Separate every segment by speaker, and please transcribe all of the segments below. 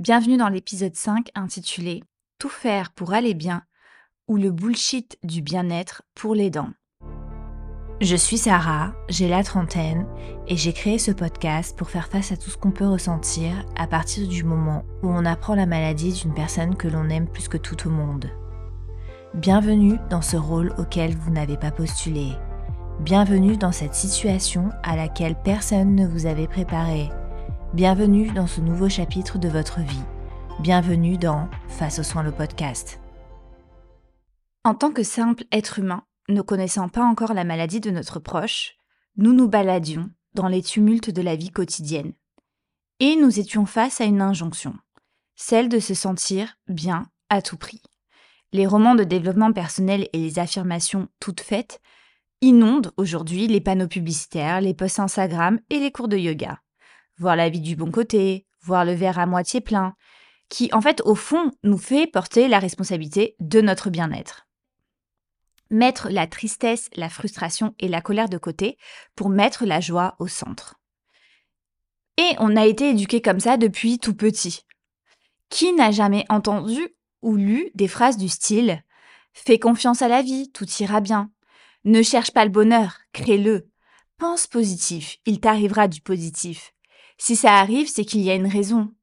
Speaker 1: Bienvenue dans l'épisode 5 intitulé Tout faire pour aller bien ou le bullshit du bien-être pour les dents. Je suis Sarah, j'ai la trentaine et j'ai créé ce podcast pour faire face à tout ce qu'on peut ressentir à partir du moment où on apprend la maladie d'une personne que l'on aime plus que tout au monde. Bienvenue dans ce rôle auquel vous n'avez pas postulé. Bienvenue dans cette situation à laquelle personne ne vous avait préparé Bienvenue dans ce nouveau chapitre de votre vie. Bienvenue dans Face aux soins le podcast. En tant que simple être humain, ne connaissant pas encore la maladie de notre proche, nous nous baladions dans les tumultes de la vie quotidienne. Et nous étions face à une injonction, celle de se sentir bien à tout prix. Les romans de développement personnel et les affirmations toutes faites inondent aujourd'hui les panneaux publicitaires, les posts Instagram et les cours de yoga voir la vie du bon côté, voir le verre à moitié plein, qui en fait au fond nous fait porter la responsabilité de notre bien-être. Mettre la tristesse, la frustration et la colère de côté pour mettre la joie au centre. Et on a été éduqué comme ça depuis tout petit. Qui n'a jamais entendu ou lu des phrases du style Fais confiance à la vie, tout ira bien. Ne cherche pas le bonheur, crée-le. Pense positif, il t'arrivera du positif. Si ça arrive, c'est qu'il y a une raison.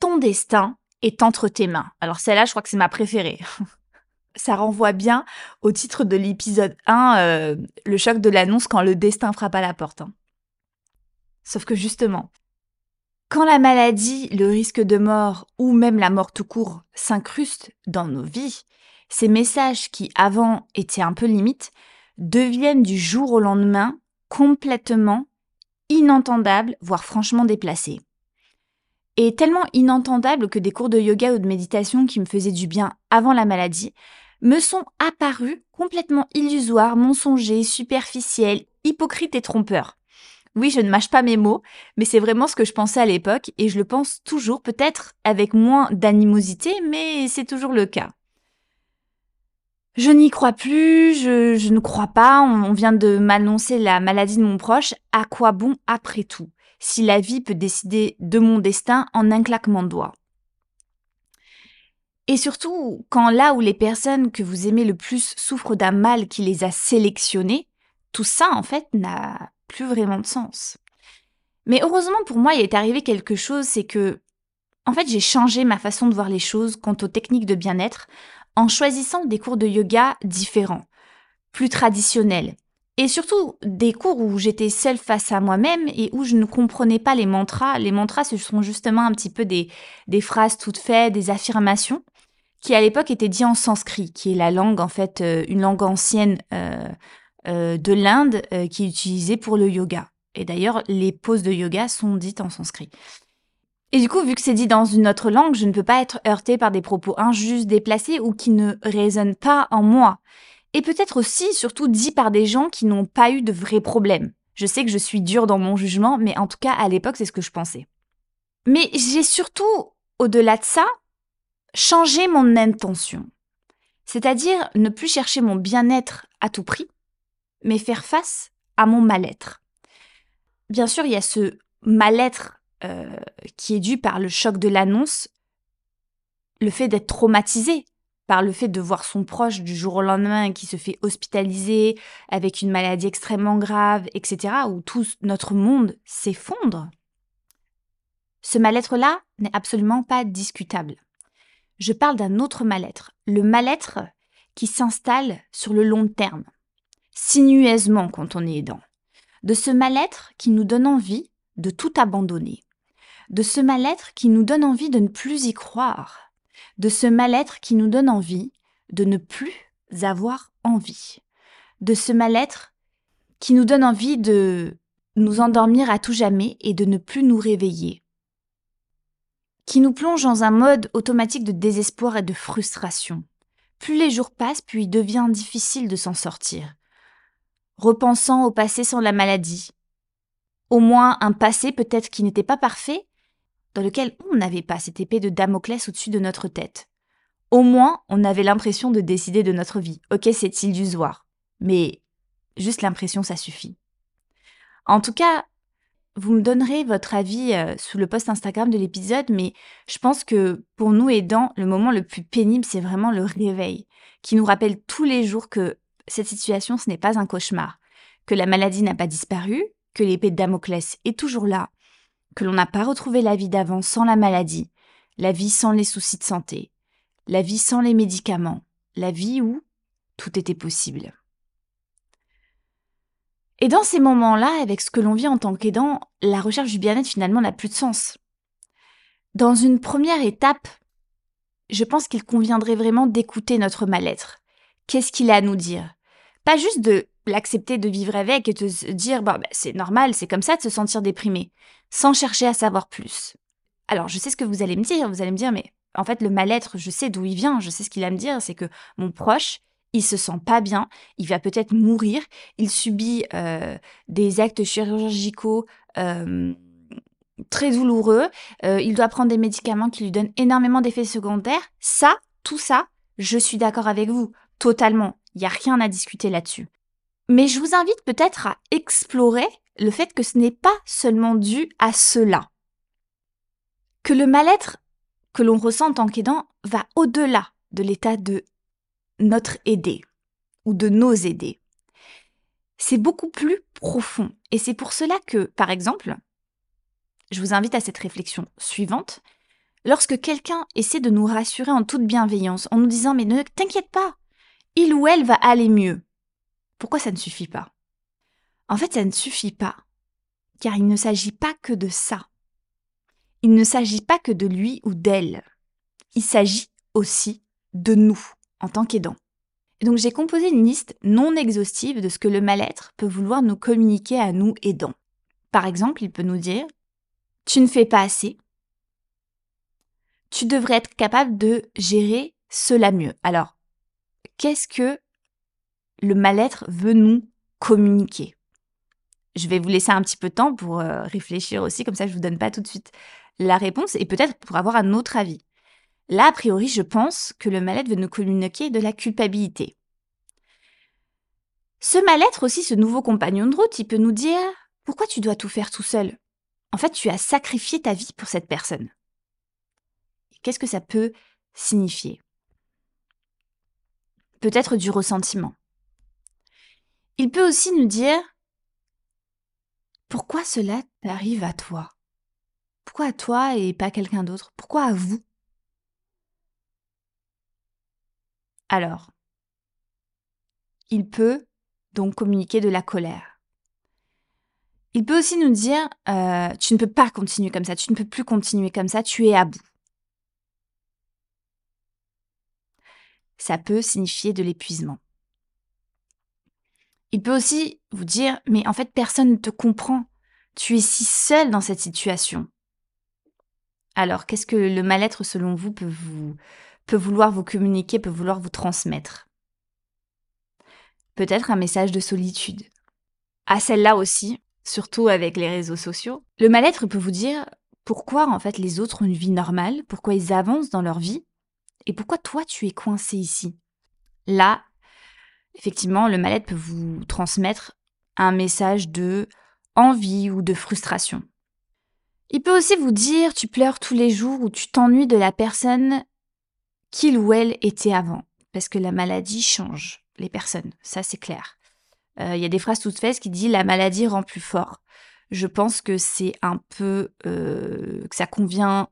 Speaker 1: Ton destin est entre tes mains. Alors celle-là, je crois que c'est ma préférée. ça renvoie bien au titre de l'épisode 1, euh, le choc de l'annonce quand le destin frappe à la porte. Hein. Sauf que justement, quand la maladie, le risque de mort ou même la mort tout court s'incrustent dans nos vies, ces messages qui avant étaient un peu limites deviennent du jour au lendemain complètement inentendable, voire franchement déplacé. Et tellement inentendable que des cours de yoga ou de méditation qui me faisaient du bien avant la maladie me sont apparus complètement illusoires, mensongers, superficiels, hypocrites et trompeurs. Oui, je ne mâche pas mes mots, mais c'est vraiment ce que je pensais à l'époque et je le pense toujours, peut-être avec moins d'animosité, mais c'est toujours le cas. Je n'y crois plus, je, ne crois pas, on, vient de m'annoncer la maladie de mon proche, à quoi bon après tout, si la vie peut décider de mon destin en un claquement de doigts? Et surtout, quand là où les personnes que vous aimez le plus souffrent d'un mal qui les a sélectionnées, tout ça en fait n'a plus vraiment de sens. Mais heureusement pour moi, il est arrivé quelque chose, c'est que en fait, j'ai changé ma façon de voir les choses quant aux techniques de bien-être en choisissant des cours de yoga différents, plus traditionnels, et surtout des cours où j'étais seule face à moi-même et où je ne comprenais pas les mantras. Les mantras, ce sont justement un petit peu des, des phrases toutes faites, des affirmations, qui à l'époque étaient dites en sanskrit, qui est la langue, en fait, euh, une langue ancienne euh, euh, de l'Inde qui est utilisée pour le yoga. Et d'ailleurs, les poses de yoga sont dites en sanskrit. Et du coup, vu que c'est dit dans une autre langue, je ne peux pas être heurtée par des propos injustes, déplacés ou qui ne résonnent pas en moi. Et peut-être aussi, surtout, dit par des gens qui n'ont pas eu de vrais problèmes. Je sais que je suis dure dans mon jugement, mais en tout cas, à l'époque, c'est ce que je pensais. Mais j'ai surtout, au-delà de ça, changé mon intention. C'est-à-dire ne plus chercher mon bien-être à tout prix, mais faire face à mon mal-être. Bien sûr, il y a ce mal-être euh, qui est dû par le choc de l'annonce, le fait d'être traumatisé par le fait de voir son proche du jour au lendemain qui se fait hospitaliser avec une maladie extrêmement grave, etc., où tout notre monde s'effondre. Ce mal-être-là n'est absolument pas discutable. Je parle d'un autre mal-être, le mal-être qui s'installe sur le long terme, sinueusement quand on est aidant, de ce mal-être qui nous donne envie de tout abandonner, de ce mal-être qui nous donne envie de ne plus y croire, de ce mal-être qui nous donne envie de ne plus avoir envie, de ce mal-être qui nous donne envie de nous endormir à tout jamais et de ne plus nous réveiller, qui nous plonge dans un mode automatique de désespoir et de frustration. Plus les jours passent, plus il devient difficile de s'en sortir. Repensant au passé sans la maladie, au moins un passé peut-être qui n'était pas parfait, dans lequel on n'avait pas cette épée de Damoclès au-dessus de notre tête. Au moins, on avait l'impression de décider de notre vie. Ok, c'est illusoire, mais juste l'impression, ça suffit. En tout cas, vous me donnerez votre avis euh, sous le post Instagram de l'épisode, mais je pense que pour nous aidants, le moment le plus pénible, c'est vraiment le réveil, qui nous rappelle tous les jours que cette situation, ce n'est pas un cauchemar, que la maladie n'a pas disparu, que l'épée de Damoclès est toujours là, que l'on n'a pas retrouvé la vie d'avant sans la maladie, la vie sans les soucis de santé, la vie sans les médicaments, la vie où tout était possible. Et dans ces moments-là, avec ce que l'on vit en tant qu'aidant, la recherche du bien-être finalement n'a plus de sens. Dans une première étape, je pense qu'il conviendrait vraiment d'écouter notre mal-être. Qu'est-ce qu'il a à nous dire? Pas juste de l'accepter, de vivre avec et de se dire bah, c'est normal, c'est comme ça de se sentir déprimé, sans chercher à savoir plus. Alors je sais ce que vous allez me dire, vous allez me dire mais en fait le mal-être, je sais d'où il vient, je sais ce qu'il a à me dire, c'est que mon proche, il se sent pas bien, il va peut-être mourir, il subit euh, des actes chirurgicaux euh, très douloureux, euh, il doit prendre des médicaments qui lui donnent énormément d'effets secondaires. Ça, tout ça, je suis d'accord avec vous, totalement. Il n'y a rien à discuter là-dessus. Mais je vous invite peut-être à explorer le fait que ce n'est pas seulement dû à cela. Que le mal-être que l'on ressent en tant qu'aidant va au-delà de l'état de notre aidé ou de nos aidés. C'est beaucoup plus profond. Et c'est pour cela que, par exemple, je vous invite à cette réflexion suivante. Lorsque quelqu'un essaie de nous rassurer en toute bienveillance, en nous disant Mais ne t'inquiète pas, il ou elle va aller mieux. Pourquoi ça ne suffit pas? En fait, ça ne suffit pas, car il ne s'agit pas que de ça. Il ne s'agit pas que de lui ou d'elle. Il s'agit aussi de nous en tant qu'aidant. donc j'ai composé une liste non exhaustive de ce que le mal-être peut vouloir nous communiquer à nous aidants. Par exemple, il peut nous dire Tu ne fais pas assez. Tu devrais être capable de gérer cela mieux. Alors, qu'est-ce que le mal-être veut nous communiquer Je vais vous laisser un petit peu de temps pour euh, réfléchir aussi, comme ça je ne vous donne pas tout de suite la réponse et peut-être pour avoir un autre avis. Là, a priori, je pense que le mal-être veut nous communiquer de la culpabilité. Ce mal-être aussi, ce nouveau compagnon de route, il peut nous dire Pourquoi tu dois tout faire tout seul? En fait, tu as sacrifié ta vie pour cette personne. Qu'est-ce que ça peut signifier? Peut-être du ressentiment. Il peut aussi nous dire Pourquoi cela t'arrive à toi Pourquoi à toi et pas quelqu'un d'autre? Pourquoi à vous? Alors, il peut donc communiquer de la colère. Il peut aussi nous dire, euh, tu ne peux pas continuer comme ça, tu ne peux plus continuer comme ça, tu es à bout. Ça peut signifier de l'épuisement. Il peut aussi vous dire, mais en fait, personne ne te comprend. Tu es si seul dans cette situation. Alors, qu'est-ce que le mal-être, selon vous, peut vous, peut vouloir vous communiquer, peut vouloir vous transmettre? Peut-être un message de solitude. À celle-là aussi, surtout avec les réseaux sociaux, le mal-être peut vous dire pourquoi en fait les autres ont une vie normale, pourquoi ils avancent dans leur vie, et pourquoi toi tu es coincé ici. Là, effectivement, le mal-être peut vous transmettre un message de envie ou de frustration. Il peut aussi vous dire tu pleures tous les jours ou tu t'ennuies de la personne qu'il ou elle était avant. Parce que la maladie change les personnes, ça c'est clair. Euh, il y a des phrases toutes faites qui disent la maladie rend plus fort. Je pense que c'est un peu euh, que ça conviendrait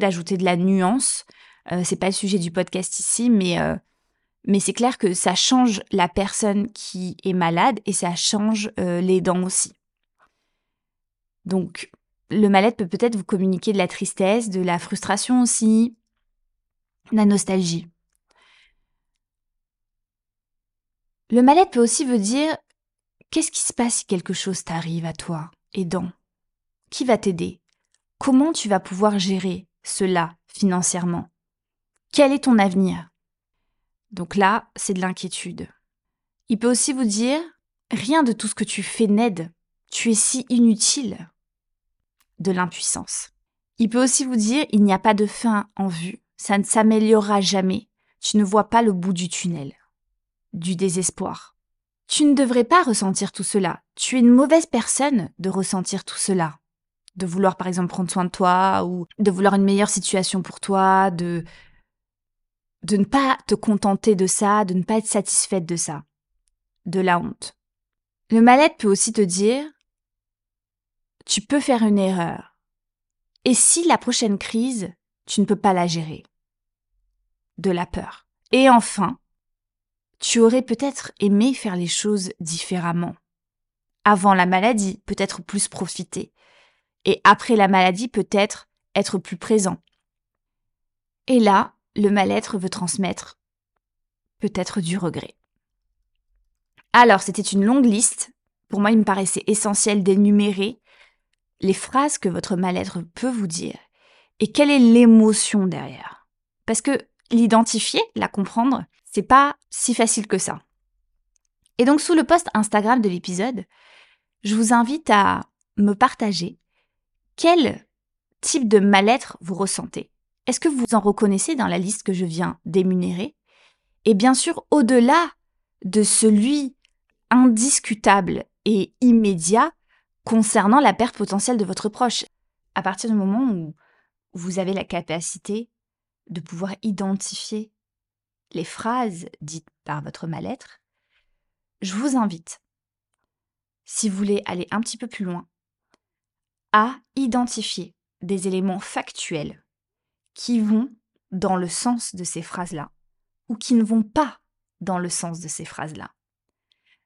Speaker 1: d'ajouter de la nuance. Euh, c'est pas le sujet du podcast ici, mais mais c'est clair que ça change la personne qui est malade et ça change les dents aussi. Donc le mal-être peut peut-être vous communiquer de la tristesse, de la frustration aussi, la nostalgie. Le mal-être peut aussi vous dire qu'est-ce qui se passe si quelque chose t'arrive à toi, aidant Qui va t'aider? Comment tu vas pouvoir gérer cela financièrement? Quel est ton avenir? Donc là, c'est de l'inquiétude. Il peut aussi vous dire rien de tout ce que tu fais n'aide. Tu es si inutile. De l'impuissance. Il peut aussi vous dire il n'y a pas de fin en vue ça ne s'améliorera jamais. Tu ne vois pas le bout du tunnel. Du désespoir. Tu ne devrais pas ressentir tout cela. Tu es une mauvaise personne de ressentir tout cela. De vouloir par exemple prendre soin de toi ou de vouloir une meilleure situation pour toi, de de ne pas te contenter de ça, de ne pas être satisfaite de ça. De la honte. Le mal-être peut aussi te dire tu peux faire une erreur. Et si la prochaine crise, tu ne peux pas la gérer? De la peur. Et enfin, tu aurais peut-être aimé faire les choses différemment. Avant la maladie, peut-être plus profiter. Et après la maladie, peut-être être plus présent. Et là, le mal-être veut transmettre peut-être du regret. Alors, c'était une longue liste. Pour moi, il me paraissait essentiel d'énumérer les phrases que votre mal-être peut vous dire et quelle est l'émotion derrière? Parce que l'identifier, la comprendre, c'est pas si facile que ça. Et donc, sous le post Instagram de l'épisode, je vous invite à me partager quel type de mal-être vous ressentez. Est-ce que vous en reconnaissez dans la liste que je viens d'émunérer Et bien sûr, au-delà de celui indiscutable et immédiat concernant la perte potentielle de votre proche, à partir du moment où vous avez la capacité de pouvoir identifier les phrases dites par votre mal-être, je vous invite, si vous voulez aller un petit peu plus loin, à identifier des éléments factuels qui vont dans le sens de ces phrases-là ou qui ne vont pas dans le sens de ces phrases-là.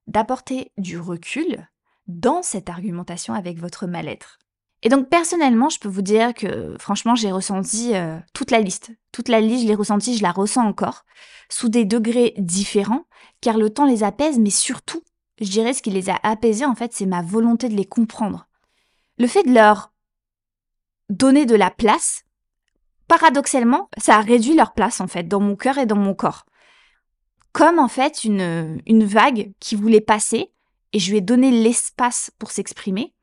Speaker 1: D'apporter du recul dans cette argumentation avec votre mal-être. Et donc personnellement, je peux vous dire que franchement, j'ai ressenti euh, toute la liste. Toute la liste, je l'ai ressentie, je la ressens encore, sous des degrés différents, car le temps les apaise, mais surtout, je dirais ce qui les a apaisés, en fait, c'est ma volonté de les comprendre. Le fait de leur donner de la place, paradoxalement, ça a réduit leur place, en fait, dans mon cœur et dans mon corps. Comme, en fait, une, une vague qui voulait passer, et je lui ai donné l'espace pour s'exprimer,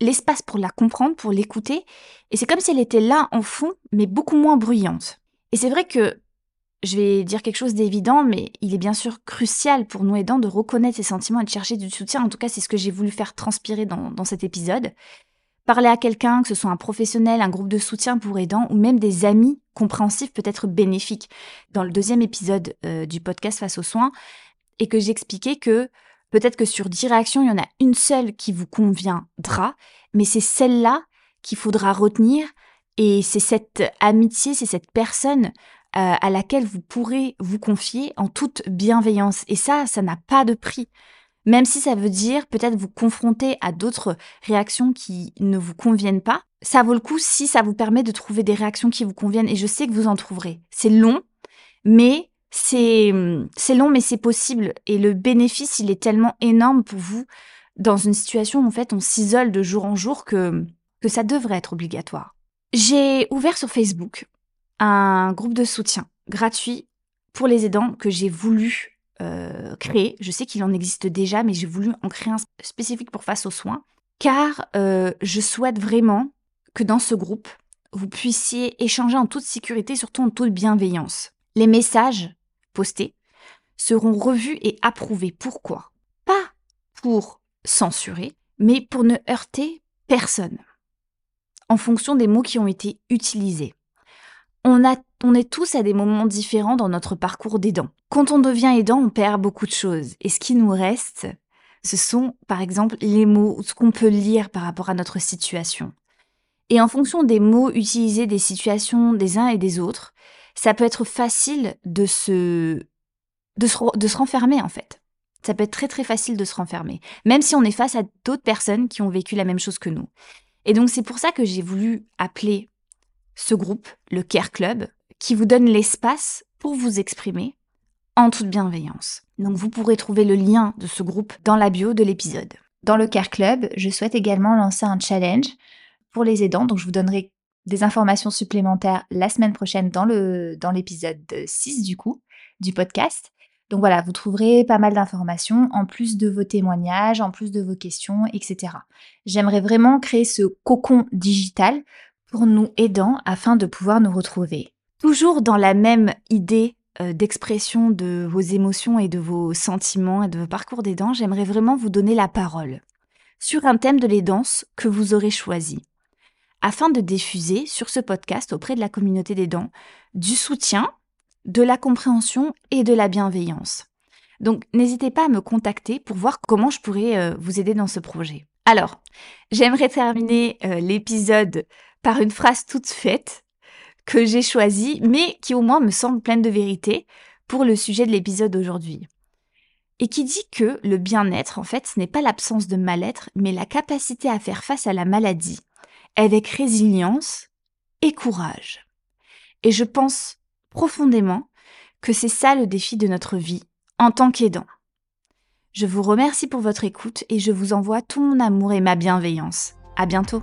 Speaker 1: l'espace pour la comprendre, pour l'écouter, et c'est comme si elle était là en fond, mais beaucoup moins bruyante. Et c'est vrai que je vais dire quelque chose d'évident, mais il est bien sûr crucial pour nous aidants de reconnaître ses sentiments et de chercher du soutien. En tout cas, c'est ce que j'ai voulu faire transpirer dans, cet épisode. Parler à quelqu'un, que ce soit un professionnel, un groupe de soutien pour aidants ou même des amis compréhensifs peut être bénéfique. Dans le deuxième épisode euh, du podcast Face aux soins, et que j'expliquais que Peut-être que sur 10 réactions, il y en a une seule qui vous conviendra, mais c'est celle-là qu'il faudra retenir et c'est cette amitié, c'est cette personne euh, à laquelle vous pourrez vous confier en toute bienveillance. Et ça, ça n'a pas de prix. Même si ça veut dire peut-être vous confronter à d'autres réactions qui ne vous conviennent pas, ça vaut le coup si ça vous permet de trouver des réactions qui vous conviennent. Et je sais que vous en trouverez. C'est long, mais c'est long mais c'est possible et le bénéfice il est tellement énorme pour vous dans une situation où en fait on s'isole de jour en jour que que ça devrait être obligatoire. J'ai ouvert sur Facebook un groupe de soutien gratuit pour les aidants que j'ai voulu euh. Je sais qu'il en existe déjà, mais j'ai voulu en créer un spécifique pour face aux soins, car euh, je souhaite vraiment que dans ce groupe, vous puissiez échanger en toute sécurité, surtout en toute bienveillance. Les messages postés seront revus et approuvés. Pourquoi? Pas pour censurer, mais pour ne heurter personne, en fonction des mots qui ont été utilisés. On, est tous à des moments différents dans notre parcours d'aidant. Quand on devient aidant, on perd beaucoup de choses. Et ce qui nous reste, ce sont par exemple les mots, ce qu'on peut lire par rapport à notre situation. Et en fonction des mots utilisés, des situations des uns et des autres, ça peut être facile de se, de se, de se renfermer en fait. Ça peut être très très facile de se renfermer, même si on est face à d'autres personnes qui ont vécu la même chose que nous. Et donc c'est pour ça que j'ai voulu appeler ce groupe le Care Club, qui vous donne l'espace pour vous exprimer en toute bienveillance. Donc vous pourrez trouver le lien de ce groupe dans la bio de l'épisode. Dans le Care Club, je souhaite également lancer un challenge pour les aidants, donc je vous donnerai des informations supplémentaires la semaine prochaine dans le dans l'épisode 6 du coup du podcast. Donc voilà, vous trouverez pas mal d'informations en plus de vos témoignages, en plus de vos questions, etc. J'aimerais vraiment créer ce cocon digital pour nous aidant afin de pouvoir nous retrouver. Toujours dans la même idée euh, d'expression de vos émotions et de vos sentiments et de vos parcours d'aidant, j'aimerais vraiment vous donner la parole sur un thème de l'aidance que vous aurez choisi, afin de diffuser sur ce podcast auprès de la communauté d'aidants du soutien, de la compréhension et de la bienveillance. Donc n'hésitez pas à me contacter pour voir comment je pourrais euh, vous aider dans ce projet. Alors, j'aimerais terminer euh, l'épisode par une phrase toute faite que j'ai choisie, mais qui au moins me semble pleine de vérité pour le sujet de l'épisode d'aujourd'hui. Et qui dit que le bien-être, en fait, ce n'est pas l'absence de mal-être, mais la capacité à faire face à la maladie, avec résilience et courage. Et je pense profondément que c'est ça le défi de notre vie en tant qu'aidant. Je vous remercie pour votre écoute et je vous envoie tout mon amour et ma bienveillance. À bientôt!